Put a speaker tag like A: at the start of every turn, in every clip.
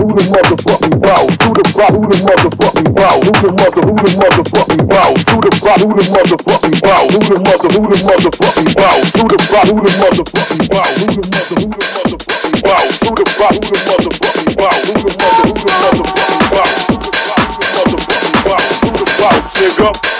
A: who the motherfucking boss? Who the boss? Who the motherfucking boss? Who the mother? Who the motherfucking boss? Who the boss? Who the motherfucking boss? Who the mother? Who the motherfucking boss? Who the boss?
B: Who the motherfucking boss? Who the mother? Who the motherfucking boss? Who the boss? Who the motherfucking boss? Who the mother? Who the motherfucking boss? Who the boss? Who the motherfucking boss? Who the boss? Nigga.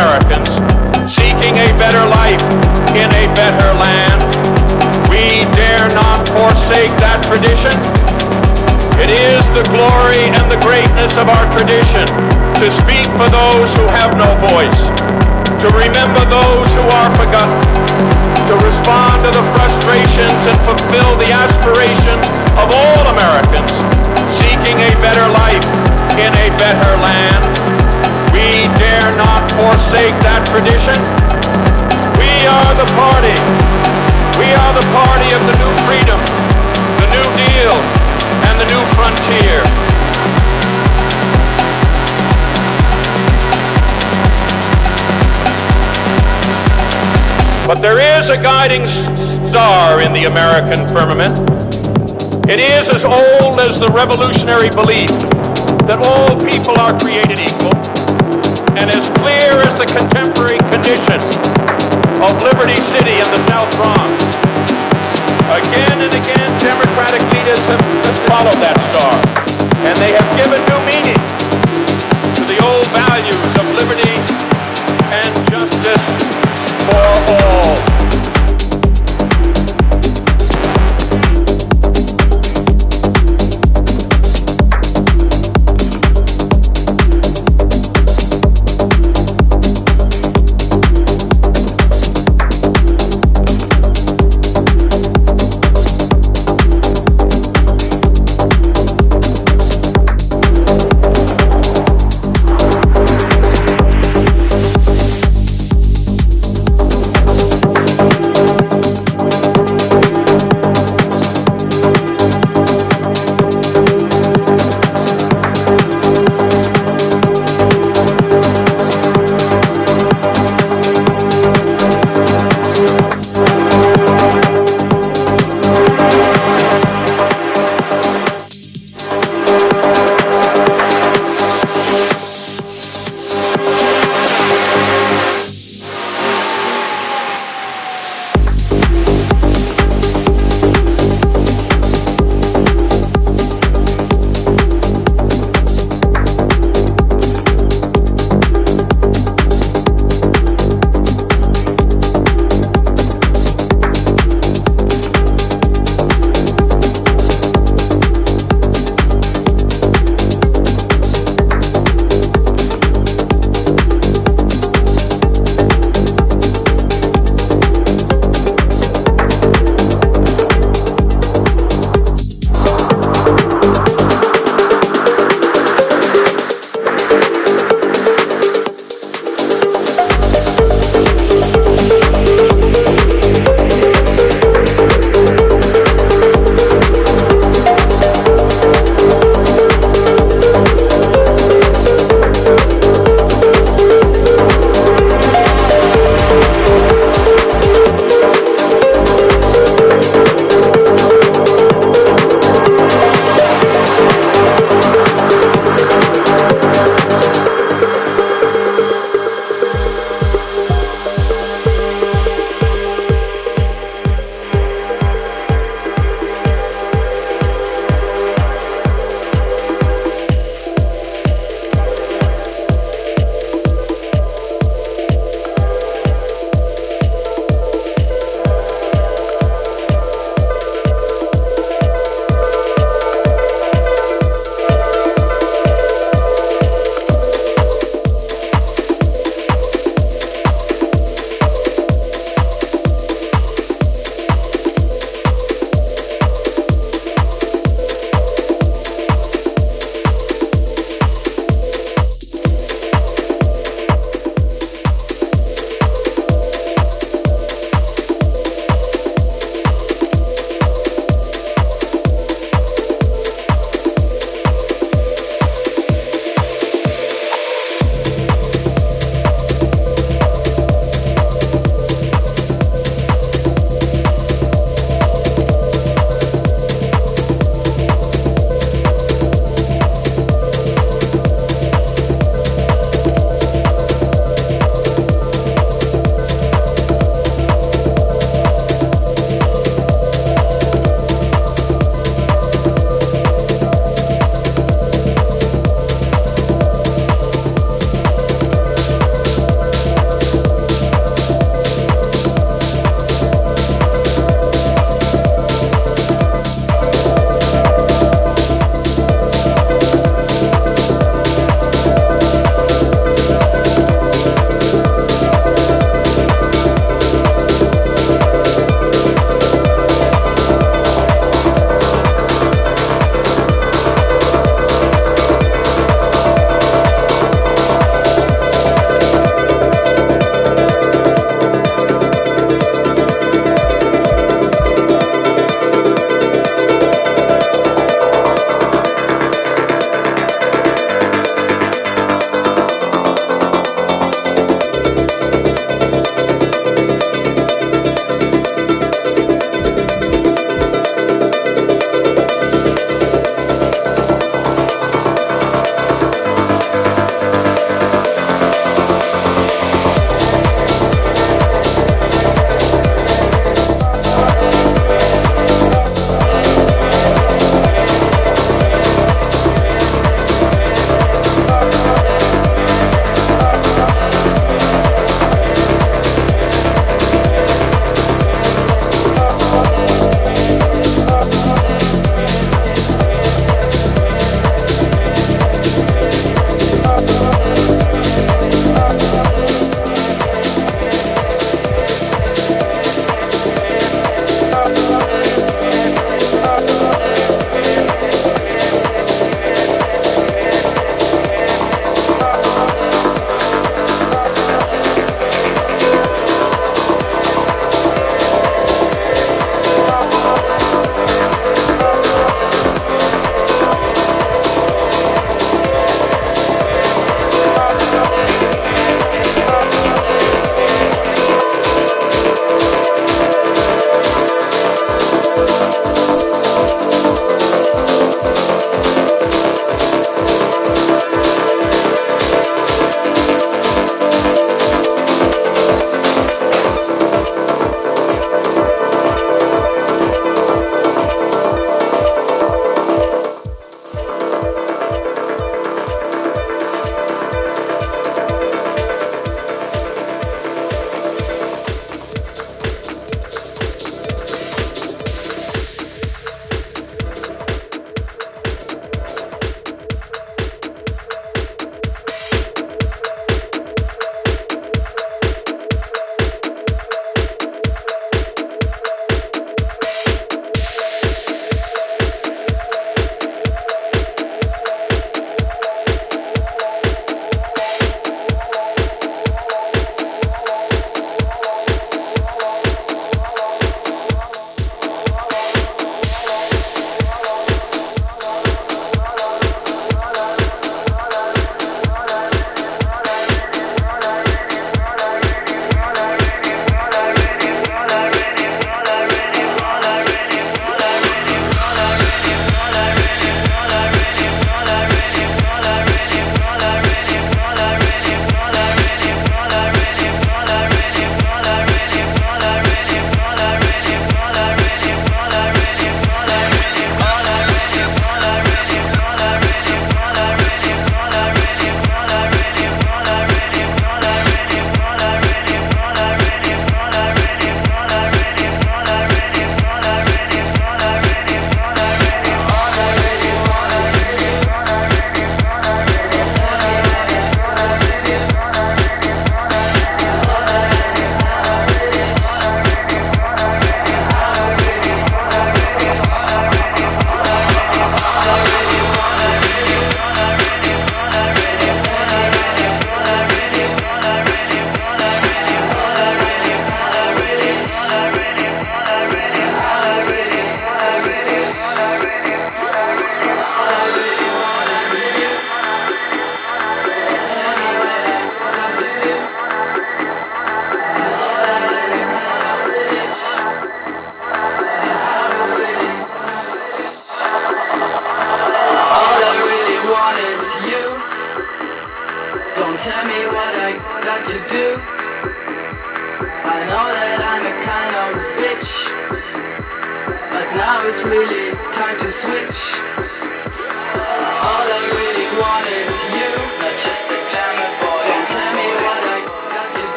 B: Americans seeking a better life in a better land. We dare not forsake that tradition. It is the glory and the greatness of our tradition to speak for those who have no voice, to remember those who are forgotten, to respond to the frustrations and fulfill the aspirations of all Americans seeking a better life in a better land. We dare not forsake that tradition. We are the party. We are the party of the new freedom, the new deal, and the new frontier. But there is a guiding star in the American firmament. It is as old as the revolutionary belief that all people are created equal and as clear as the contemporary condition of Liberty City in the South Bronx. Again and again, Democratic leaders have, followed that star, and they have given new meaning to the old values of liberty and justice for all.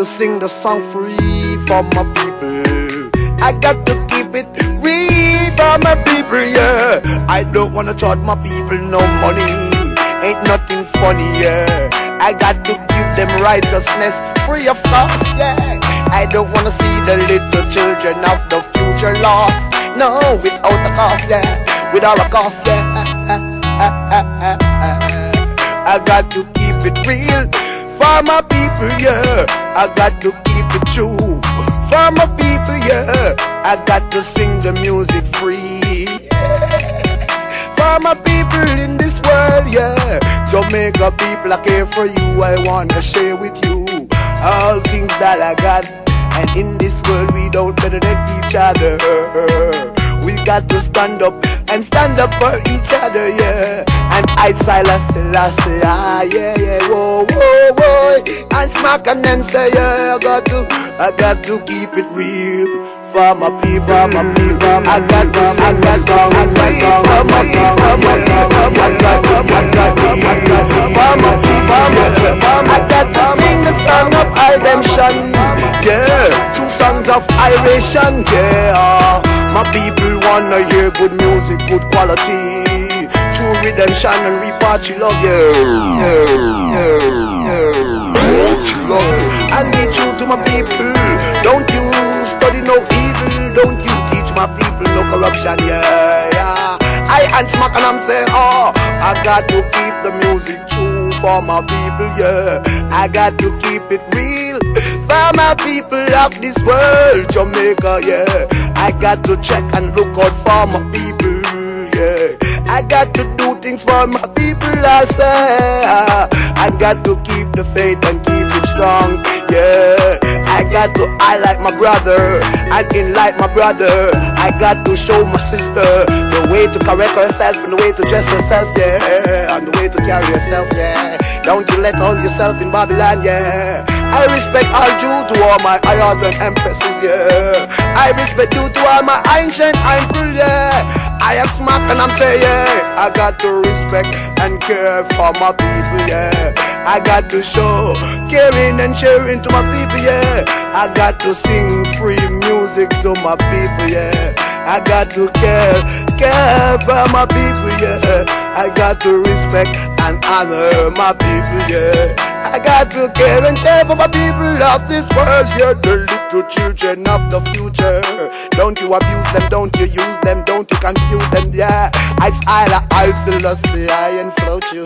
C: to
D: sing the song free for my people. I got to keep it free for my people, yeah. I don't wanna charge my people no money. Ain't nothing funny, yeah. I got to give them righteousness free of cost, yeah. I don't wanna see the little children of the future lost. No, without a cost, yeah. Without a cost, yeah. I got to keep it real for my people, yeah. I got to keep it true. For my people, yeah. I got to sing the music free. For my people in this world, yeah. Jamaica people, I care for you. I wanna share with you all things that I got. And in this world, we don't better than each other. We got to stand up and stand up for each other, yeah. And I Silas Selassie, ah, yeah, yeah, whoa, whoa, whoa. And smack and then say, yeah, I got to, I got to keep it real. For my people, my people, I got to, I got to, I got to, for my people, my people, I got to, I got to, I got to, for my people, my people, I got to sing the song of redemption, yeah, two songs of iration, yeah. My people wanna hear good music, good quality. True redemption and reparty love, yeah. yeah, yeah, yeah. Love. And be true to my people. Don't you study no evil. Don't you teach my people no corruption, yeah, yeah. I and smack and I'm saying, oh, I got to keep the music true for my people, yeah. I got to keep it real for my people of this world, Jamaica, yeah. I got to check and look out for my people. I got to do things for my people, I say. I got to keep the faith and keep it strong, yeah. I got to I like my brother and in like my brother. I got to show my sister the way to correct herself and the way to dress herself, yeah. And the way to carry herself, yeah. Don't you let all yourself in Babylon, yeah. I respect all due to all my ayahs and empresses, yeah. I respect due to all my ancient uncle, yeah. I am smack and I'm saying, yeah. I got to respect and care for my people, yeah. I got to show caring and sharing to my people, yeah. I got to sing free music to my people, yeah. I got to care, care for my people, yeah. I got to respect and honor my people, yeah. I got to care and share for my people of this world, yeah. The little children of the future. Don't you abuse them, don't you use them, don't you confuse them, yeah. I style, I still see, I and float you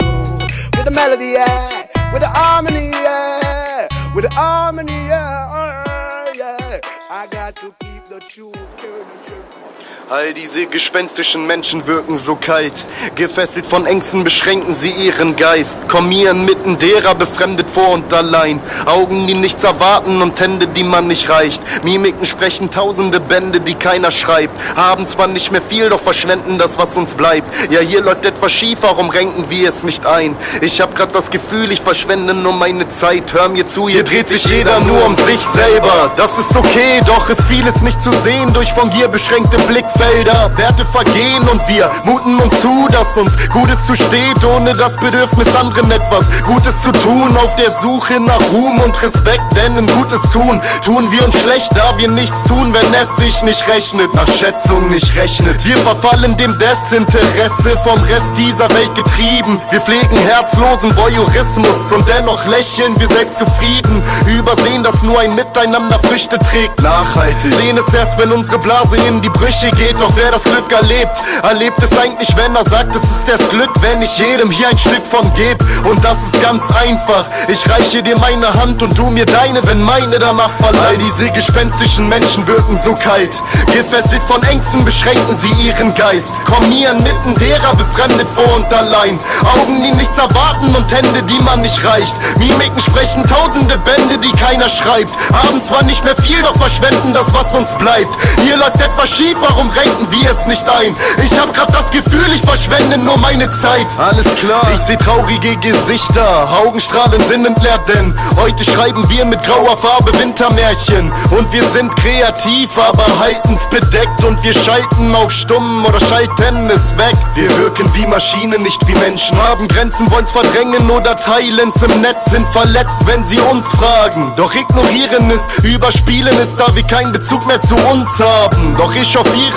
D: with the melody, yeah. With the harmony, yeah. With the harmony, yeah. Oh, yeah. I got to keep the truth, care.
E: All diese gespenstischen Menschen wirken so kalt. Gefesselt von Ängsten beschränken sie ihren Geist. Kommieren mitten derer befremdet vor und allein. Augen, die nichts erwarten und Hände, die man nicht reicht. Mimiken sprechen tausende Bände, die keiner schreibt. Haben zwar nicht mehr viel, doch verschwenden das, was uns bleibt. Ja, hier läuft etwas schief, warum renken wir es nicht ein? Ich hab grad das Gefühl, ich verschwende nur meine Zeit. Hör mir zu, hier dreht sich jeder nur um sich selber. Das ist okay, doch ist vieles nicht zu sehen durch von Gier beschränkte Blickfelder. Werte vergehen und wir muten uns zu, dass uns Gutes zusteht, ohne das Bedürfnis anderen etwas Gutes zu tun. Auf der Suche nach Ruhm und Respekt, denn ein Gutes tun, tun wir uns schlecht, da wir nichts tun, wenn es sich nicht rechnet, nach Schätzung nicht rechnet. Wir verfallen dem Desinteresse vom Rest dieser Welt getrieben. Wir pflegen herzlosen Voyeurismus und dennoch lächeln wir selbst zufrieden. Übersehen, dass nur ein Miteinander Früchte trägt. Nachhaltig. Sehen es erst, wenn unsere Blase in die Brüche geht. Doch wer das Glück erlebt, erlebt es eigentlich, wenn er sagt, es ist das Glück, wenn ich jedem hier ein Stück von geb. Und das ist ganz einfach. Ich reiche dir meine Hand und du mir deine, wenn meine danach verleiht. Diese gespenstischen Menschen wirken so kalt. Gefesselt von Ängsten beschränken sie ihren Geist. Kommieren mitten derer befremdet vor und allein. Augen, die nichts erwarten und Hände, die man nicht reicht. Mimiken sprechen tausende Bände, die keiner schreibt. Haben zwar nicht mehr viel, doch verschwenden das, was uns bleibt. Hier läuft etwas schief, warum renken wir es nicht ein? Ich hab grad das Gefühl, ich verschwende nur meine Zeit. Alles klar, ich seh traurige Gesichter, Augenstrahlen sind entleert, denn heute schreiben wir mit grauer Farbe Wintermärchen. Und wir sind kreativ, aber halten's bedeckt und wir schalten auf stumm oder schalten es weg. Wir wirken wie Maschinen, nicht wie Menschen. Haben Grenzen, wollen's verdrängen oder teilen's im Netz, sind verletzt, wenn sie uns fragen. Doch ignorieren es, überspielen es, da wir keinen Bezug mehr zu uns haben. Doch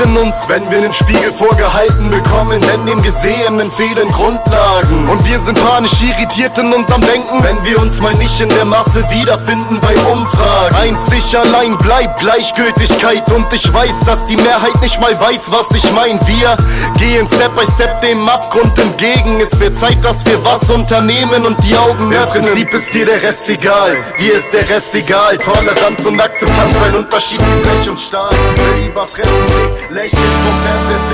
E: echauffieren uns, wenn wir den Spiegel vorgehalten bekommen, denn dem Gesehenen fehlen Grundlagen. Und wir sind panisch irritiert in unserem Denken, wenn wir uns mal nicht in der Masse wiederfinden bei Umfragen. Einzig allein bleibt Gleichgültigkeit und ich weiß, dass die Mehrheit nicht mal weiß, was ich mein. Wir gehen Step by Step dem Abgrund entgegen. Es wird Zeit, dass wir was unternehmen und die Augen öffnen. Im Prinzip ist dir der Rest egal, dir ist der Rest egal. Toleranz und Akzeptanz, ein Unterschied wie Blech und Stahl. Wer überfressen blickt, lächelt vom Fernseher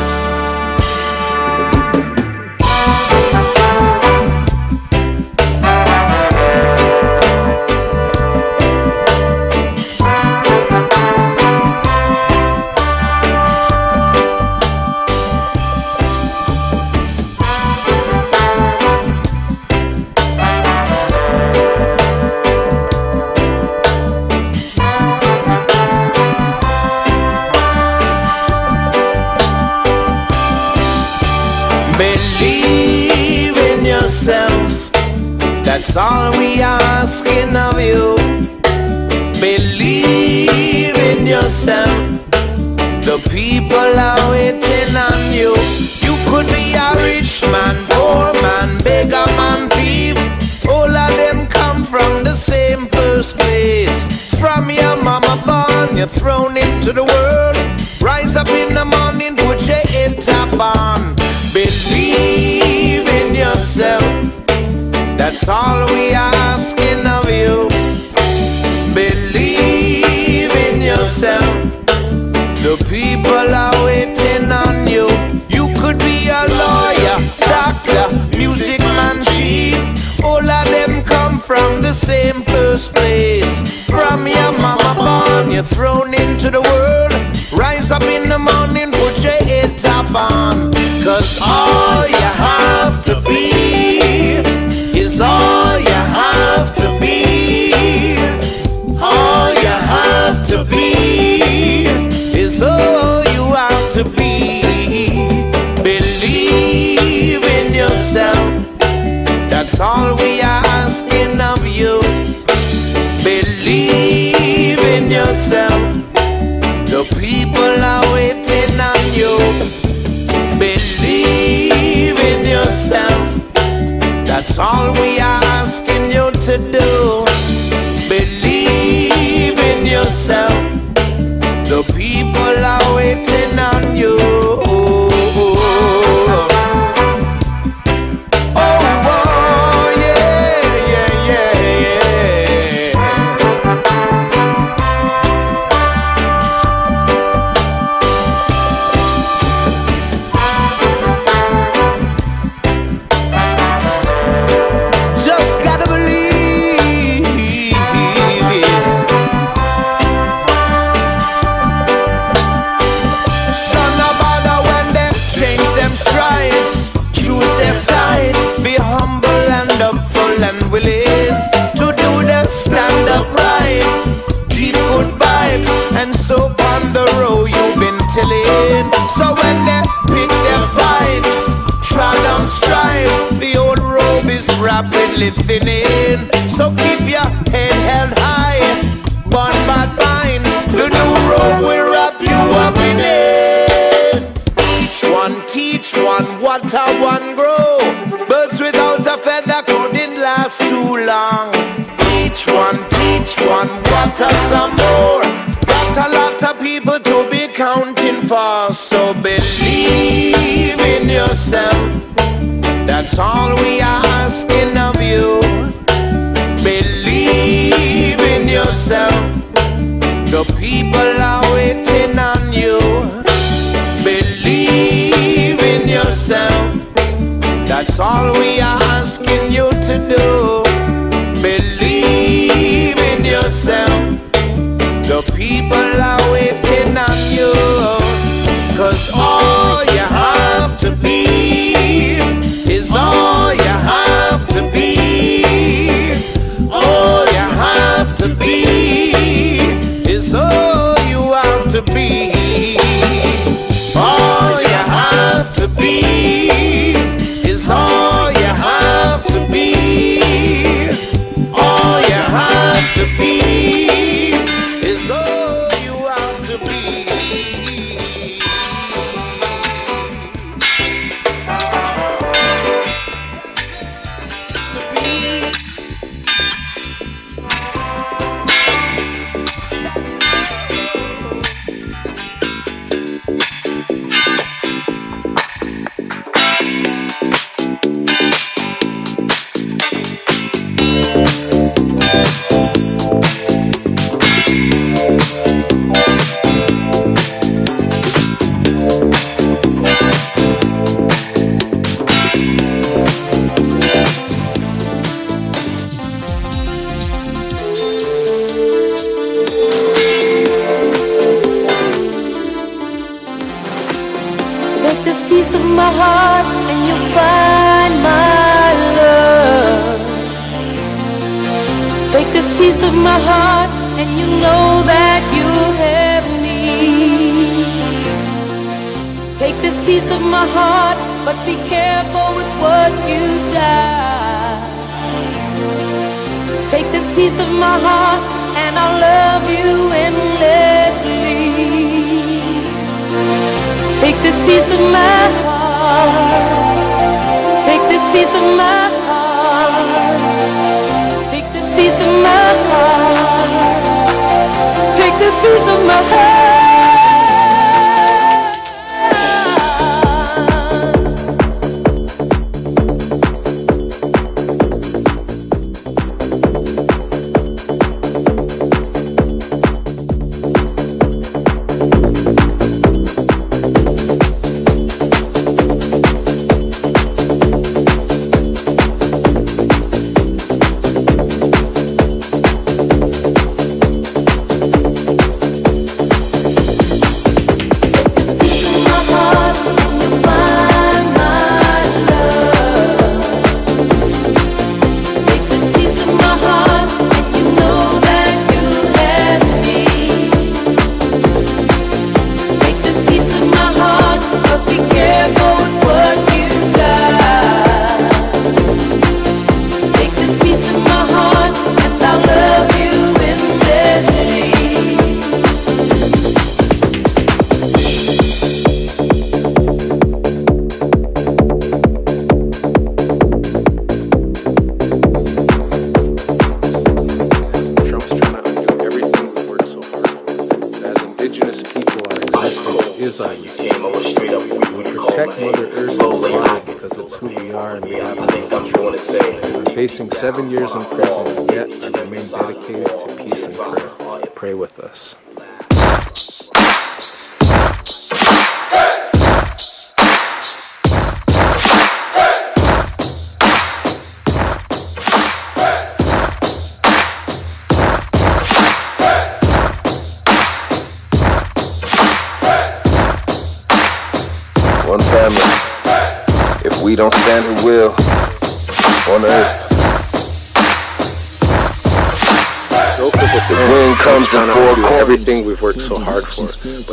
F: It's all we asking of you. Believe in yourself. The people are waiting on you. You could be a rich man, poor man, beggar man, thief. All of them come from the same first place. From your mama born, you're thrown into the world. Rise up in the morning, put your head top on. That's all we are asking of you. Believe in yourself. The people are waiting on you. You could be a lawyer, doctor, music man, she. All of them come from the same first place. From your mama born, you're thrown into the world. Rise up in the morning, put your head top on. Cause all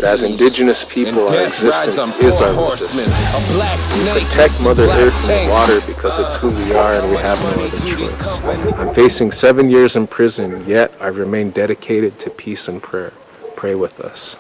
G: But
H: as indigenous people, our existence is our resistance. We protect Mother Earth and the water because it's who we are and we have no other choice. I'm facing seven years in prison, yet I remain dedicated to peace and prayer. Pray with us.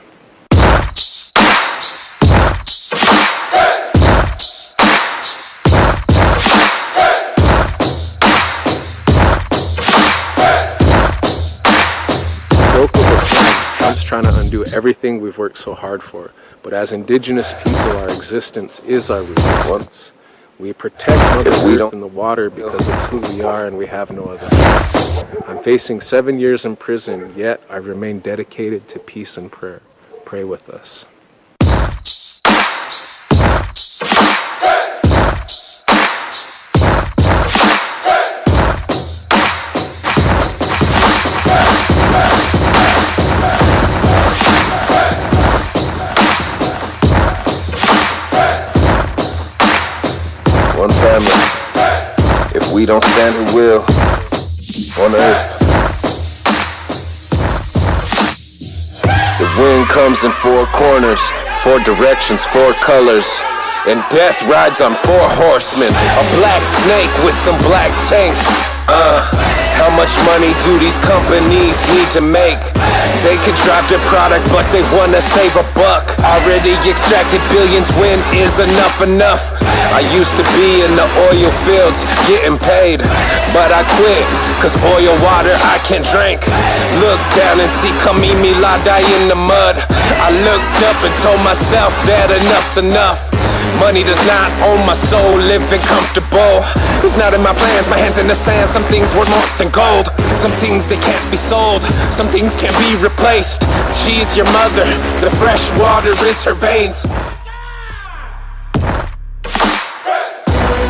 H: Everything we've worked so hard for. But as indigenous people, our existence is our resistance. We protect Mother Earth and the water because it's who we are and we have no other. I'm facing seven years in prison, yet I remain dedicated to peace and prayer. Pray with us.
I: Family. If we don't stand, who will? On earth. The wind comes in four corners, four directions, four colors. And death rides on four horsemen. A black snake with some black tanks. Uh, how much money do these companies need to make? They could drop their product, but they wanna save a buck. Already extracted billions, when is enough enough? I used to be in the oil fields getting paid, but I quit, cause oil water I can't drink. Look down and see Kamimi die in the mud. I looked up and told myself that enough's enough. Money does not own my soul, living comfortable. It's not in my plans, my hands in the sand. Some things worth more than gold. Some things they can't be sold, some things can't be replaced. She is your mother, the fresh water is her veins.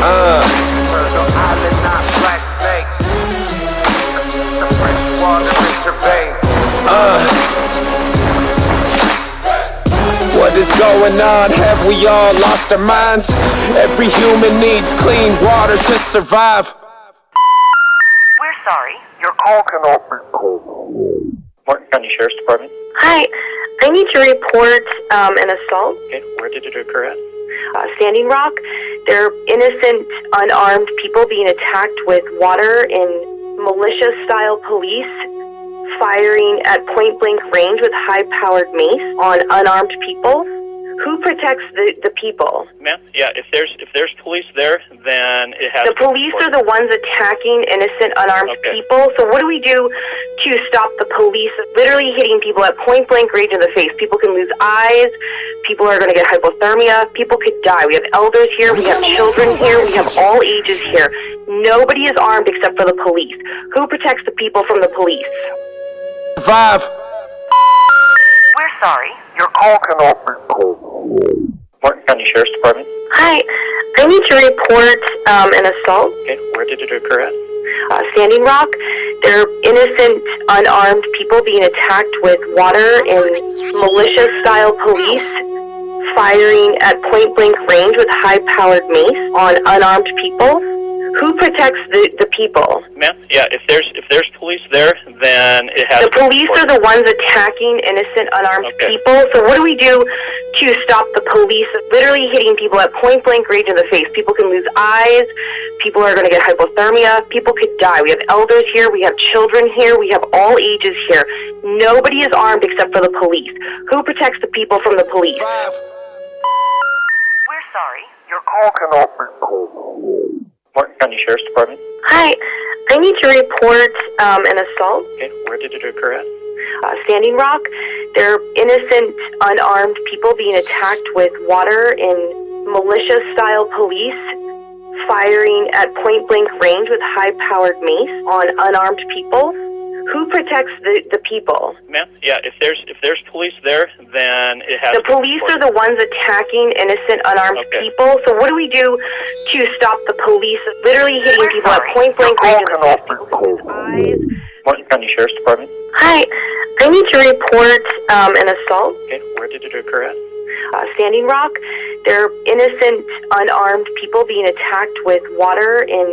I: Uh. Uh. What is going on? Have we all lost our minds? Every human needs clean water to survive.
J: We're sorry. Your call cannot be called. Morton County Sheriff's Department.
K: Hi, I need to report um, an assault.
J: Okay, where did it occur at?
K: Uh, Standing Rock. They're innocent, unarmed people being attacked with water in militia style police firing at point blank range with high powered mace on unarmed people. Who protects the, the people?
J: Ma'am, yeah, if there's if there's police there, then it has
K: The
J: to be
K: police are the ones attacking innocent unarmed
J: Okay.
K: people. So what do we do to stop the police literally hitting people at point blank range in the face? People can lose eyes. People are going to get hypothermia. People could die. We have elders here. We have children here. We have all ages here. Nobody is armed except for the police. Who protects the people from the police?
I: Survive.
J: We're sorry. Your call cannot be called. Morton County Sheriff's Department.
K: Hi, I need to report um, an assault.
J: Okay, where did it occur at?
K: uh, Standing Rock. They're innocent, unarmed people being attacked with water and militia-style police firing at point-blank range with high-powered mace on unarmed people. Who protects the, the people?
J: Ma'am, yeah, if there's if there's police there, then it has
K: The
J: to
K: police are the ones attacking innocent, unarmed
J: Okay.
K: people. So what do we do to stop the police literally hitting people at point blank range in the face? People can lose eyes. People are going to get hypothermia. People could die. We have elders here. We have children here. We have all ages here. Nobody is armed except for the police. Who protects the people from the police? Five.
J: We're sorry. Your call cannot be called. Morton County Sheriff's Department.
K: Hi, I need to report um, an assault.
J: Okay, where did it occur at?
K: uh, Standing Rock. They're innocent, unarmed people being attacked with water and militia-style police firing at point-blank range with high-powered mace on unarmed people. Who protects the, the people?
J: Ma'am, yeah, if there's if there's police there, then it has
K: The
J: to be
K: police are the ones attacking innocent, unarmed
J: Okay.
K: people. So what do we do to stop the police literally hitting people at point-blank range? in the face? People can lose.
J: Morton County Sheriff's Department.
K: Hi, I need to report um, an assault.
J: Okay, where did it occur at?
K: uh, Standing Rock. They're innocent, unarmed people being attacked with water and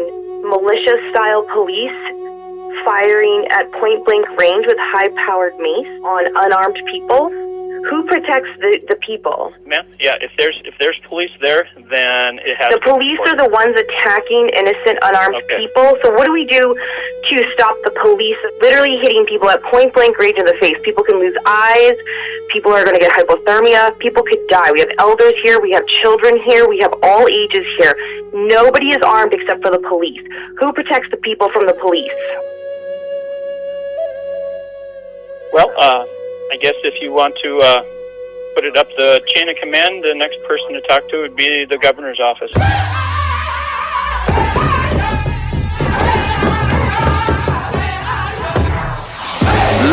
K: militia-style police firing at point-blank range with high-powered mace on unarmed people. Who protects the, the people?
J: Ma'am, yeah, if there's if there's police there, then it has
K: The
J: to be
K: police are the ones attacking innocent, unarmed
J: Okay.
K: people. So what do we do to stop the police literally hitting people at point blank range in the face? People can lose eyes. People are going to get hypothermia. People could die. We have elders here. We have children here. We have all ages here. Nobody is armed except for the police. Who protects the people from the police?
J: Well, uh, I guess if you want to uh, put it up the chain of command, the next person to talk to would be the governor's office.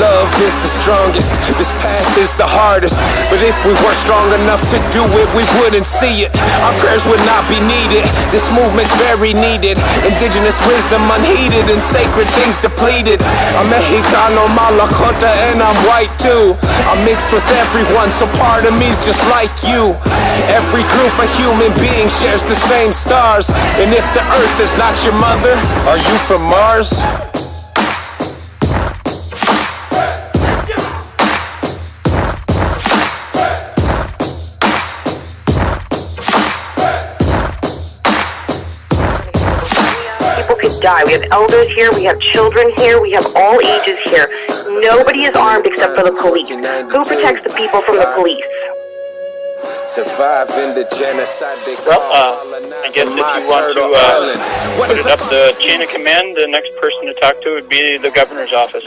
I: Love is the strongest, this path is the hardest. But if we were strong enough to do it, we wouldn't see it. Our prayers would not be needed. This movement's very needed. Indigenous wisdom unheeded and sacred things depleted. I'm Mexicano, Malacota, and I'm white too. I'm mixed with everyone, so part of me's just like you. Every group of human beings shares the same stars. And if the earth is not your mother, are you from Mars?
K: Die. We have elders here. We have children here. We have all ages here. Nobody is armed except for the police. Who protects the people from the police?
I: Surviving the genocide they
J: Well, uh, I guess if you want to uh, put it up the chain of command, the next person to talk to would be the governor's office.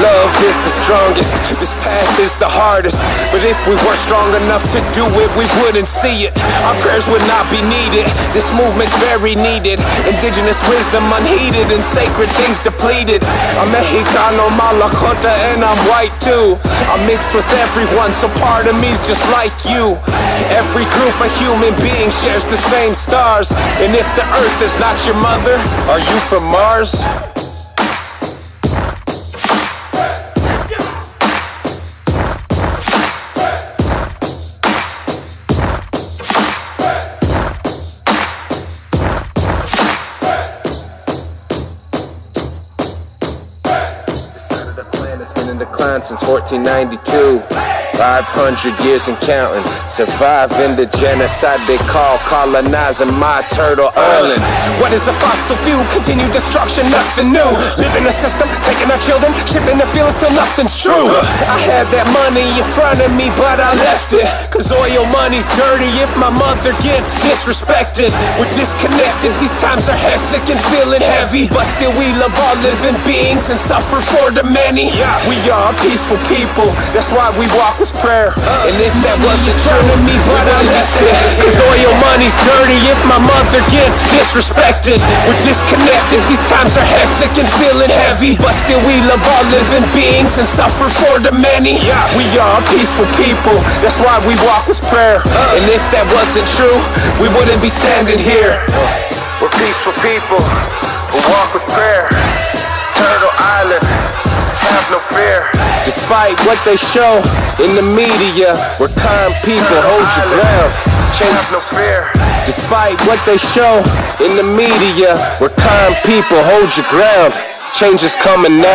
I: Love is the strongest, this path is the hardest. But if we were strong enough to do it, we wouldn't see it. Our prayers would not be needed. This movement's very needed. Indigenous wisdom unheeded and sacred things depleted. I'm Mexicano, Malacota, and I'm white too. I'm mixed with everyone, so part of me's just like you. Every group of human beings shares the same stars. And if the earth is not your mother, are you from Mars? Since 1492. 500 years and counting. Surviving the genocide they call colonizing my turtle island.
L: What is a fossil fuel? Continued destruction, nothing new. Live in a system, taking our children, shifting the feelings till nothing's true.
I: I had that money in front of me, but I left it. Cause oil money's dirty if my mother gets disrespected. We're disconnected, these times are hectic and feeling heavy. But still, we love all living beings and suffer for the many. We are peaceful people, that's why we walk with prayer. And if that wasn't true me, but I left it. Cause oil money's dirty if my mother gets disrespected. We're disconnected, these times are hectic and feeling heavy. But still, we love all living beings and suffer for the many. We are peaceful people, that's why we walk with prayer. And if that wasn't true, we wouldn't be standing here. We're peaceful people who walk with prayer. Turtle Island, have no fear. Despite what they show in the media, we're kind people, hold your ground. Change no fear. Despite what they show in the media, we're kind people, hold your ground. Change is coming now.